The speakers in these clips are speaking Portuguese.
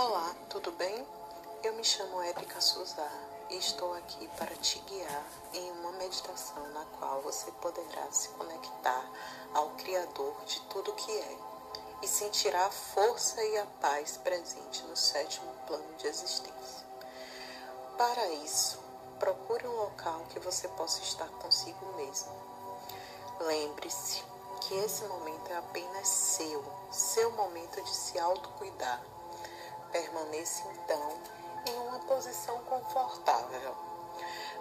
Olá, tudo bem? Eu me chamo Érica Souza e estou aqui para te guiar em uma meditação na qual você poderá se conectar ao Criador de tudo que é e sentirá a força e a paz presente no sétimo plano de existência. Para isso, procure um local que você possa estar consigo mesmo. Lembre-se que esse momento é apenas seu, seu momento de se autocuidar Permaneça então em uma posição confortável.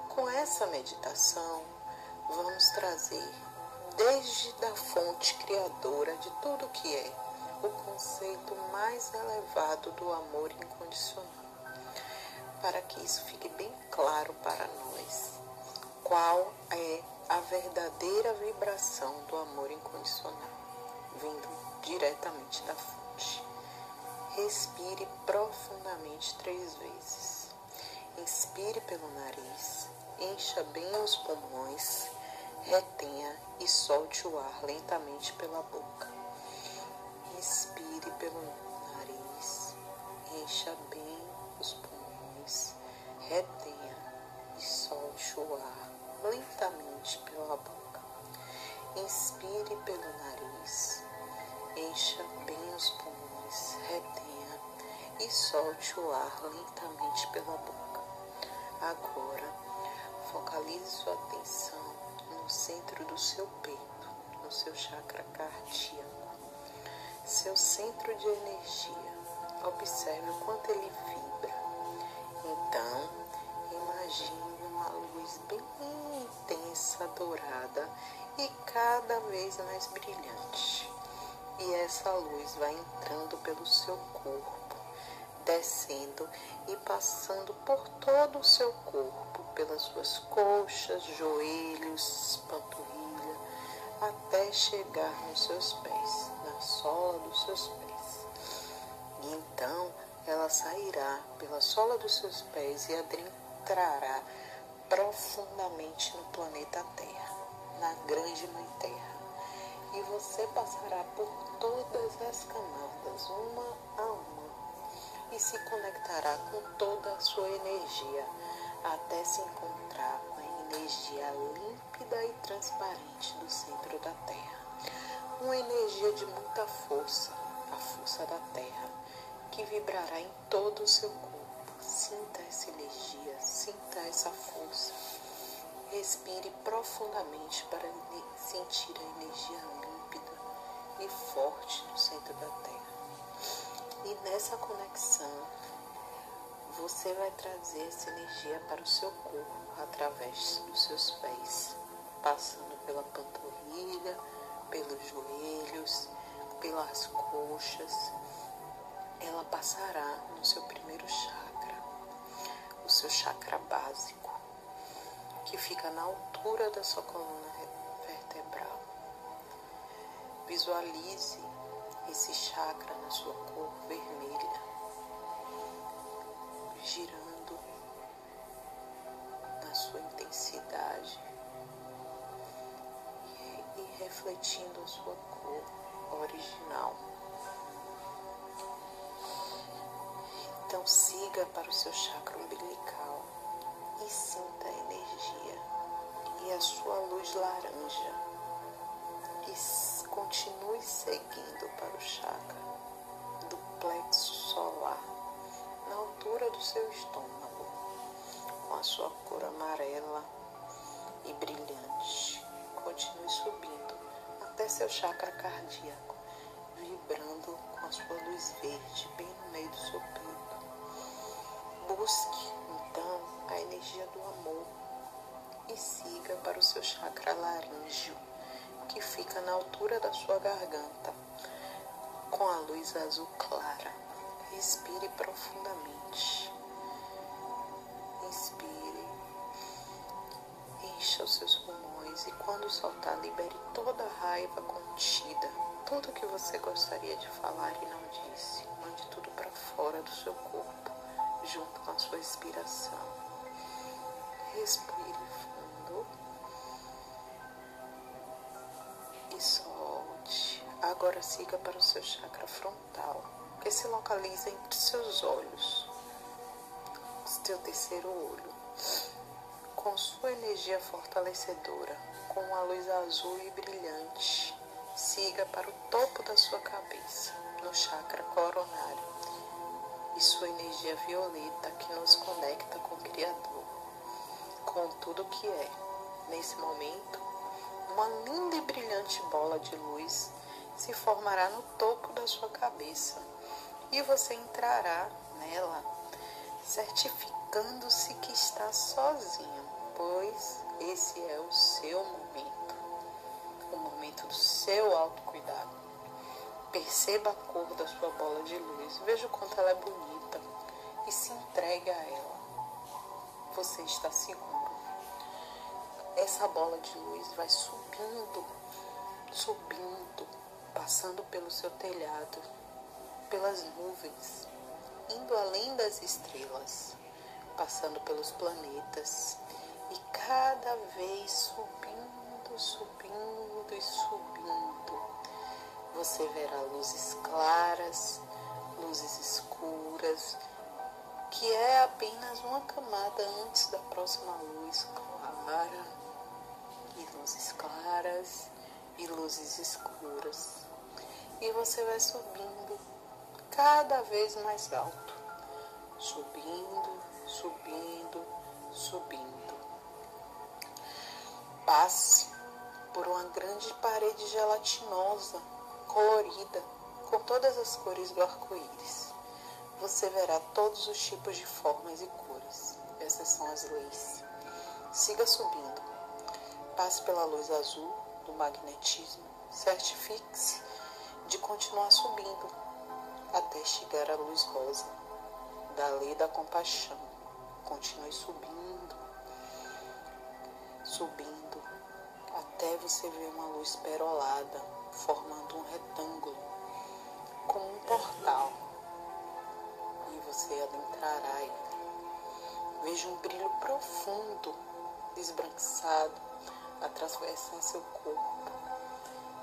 Com essa meditação, vamos trazer desde da fonte criadora de tudo que é o conceito mais elevado do amor incondicional. Para que isso fique bem claro para nós, qual é a verdadeira vibração do amor incondicional, vindo diretamente da fonte. Respire profundamente três vezes. Inspire pelo nariz, encha bem os pulmões, retenha e solte o ar lentamente pela boca. Inspire pelo nariz, encha bem os pulmões, retenha e solte o ar lentamente pela boca. Inspire pelo nariz, encha bem os pulmões, retenha e solte o ar lentamente pela boca. Agora, focalize sua atenção no centro do seu peito, no seu chakra cardíaco, seu centro de energia. Observe o quanto ele vibra. Então, imagine uma luz bem intensa, dourada e cada vez mais brilhante. E essa luz vai entrando pelo seu corpo descendo e passando por todo o seu corpo, pelas suas coxas, joelhos, panturrilha, até chegar nos seus pés, na sola dos seus pés. E então ela sairá pela sola dos seus pés e adentrará profundamente no planeta Terra, na grande Mãe Terra. E você passará por todas as camadas, uma a uma e se conectará com toda a sua energia até se encontrar com a energia límpida e transparente do centro da Terra. Uma energia de muita força, a força da Terra, que vibrará em todo o seu corpo. Sinta essa energia, sinta essa força. Respire profundamente para sentir a energia límpida e forte no centro da Terra. E nessa conexão, você vai trazer essa energia para o seu corpo através dos seus pés, passando pela panturrilha, pelos joelhos, pelas coxas. Ela passará no seu primeiro chakra, o seu chakra básico, que fica na altura da sua coluna vertebral. Visualize esse chakra na sua cor vermelha, girando na sua intensidade e, refletindo a sua cor original. Então siga para o seu chakra umbilical e sinta a energia e a sua luz laranja. E continue seguindo para o chakra do plexo solar, na altura do seu estômago, com a sua cor amarela e brilhante. Continue subindo até seu chakra cardíaco, vibrando com a sua luz verde bem no meio do seu peito. Busque a energia do amor e siga para o seu chakra laríngeo que fica na altura da sua garganta, com a luz azul clara. Respire profundamente. Inspire, encha os seus pulmões e quando soltar, libere toda a raiva contida, tudo que você gostaria de falar e não disse. Mande tudo para fora do seu corpo, junto com a sua expiração. Respire e solte. Agora siga para o seu chakra frontal. que se localiza entre seus olhos, seu terceiro olho, com sua energia fortalecedora, com uma luz azul e brilhante, siga para o topo da sua cabeça, no chakra coronário, e sua energia violeta que nos conecta com tudo que é. Nesse momento, uma linda e brilhante bola de luz se formará no topo da sua cabeça e você entrará nela, certificando-se que está sozinho, pois esse é o seu momento, o momento do seu autocuidado. Perceba a cor da sua bola de luz, veja o quanto ela é bonita e se entregue a ela. Você está seguro. Essa bola de luz vai subindo, subindo, passando pelo seu telhado, pelas nuvens, indo além das estrelas, passando pelos planetas e cada vez subindo, subindo e subindo. Você verá luzes claras, luzes escuras, que é apenas uma camada antes da próxima luz clara, e luzes claras e luzes escuras. E você vai subindo cada vez mais alto, subindo, subindo, subindo. Passe por uma grande parede gelatinosa, colorida, com todas as cores do arco-íris. Você verá todos os tipos de formas e cores. Essas são as leis. Siga subindo. Passe pela luz azul do magnetismo. Certifique-se de continuar subindo até chegar à luz rosa da lei da compaixão. Continue subindo, subindo, até você ver uma luz perolada, formando um retângulo, como um portal. E você adentrará aí. Veja um brilho profundo, esbranquiçado, atravessar seu corpo.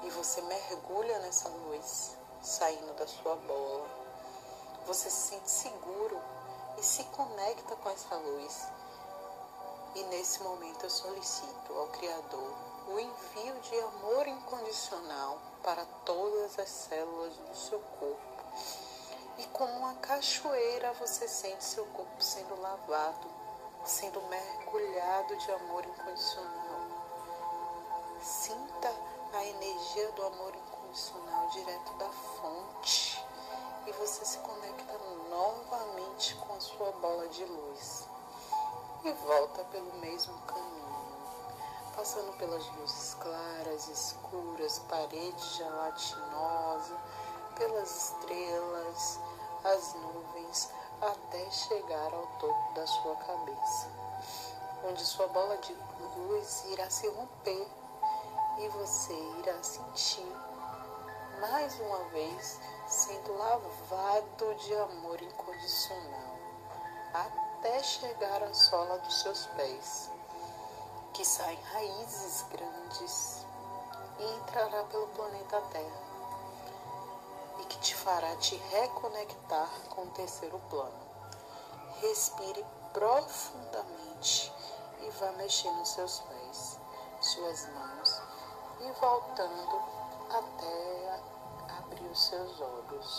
E você mergulha nessa luz saindo da sua bola. Você se sente seguro e se conecta com essa luz. E nesse momento eu solicito ao Criador o envio de amor incondicional para todas as células do seu corpo. E como uma cachoeira você sente seu corpo sendo lavado, sendo mergulhado de amor incondicional. Sinta a energia do amor incondicional direto da fonte. E você se conecta novamente com a sua bola de luz. E volta pelo mesmo caminho, passando pelas luzes claras, escuras, parede gelatinosa, pelas estrelas, as nuvens, até chegar ao topo da sua cabeça, onde sua bola de luz irá se romper e você irá sentir mais uma vez sendo lavado de amor incondicional, até chegar à sola dos seus pés, que saem raízes grandes e entrará pelo planeta Terra, e que te fará te reconectar com o terceiro plano. Respire profundamente e vá mexendo seus pés, suas mãos e voltando até abrir os seus olhos.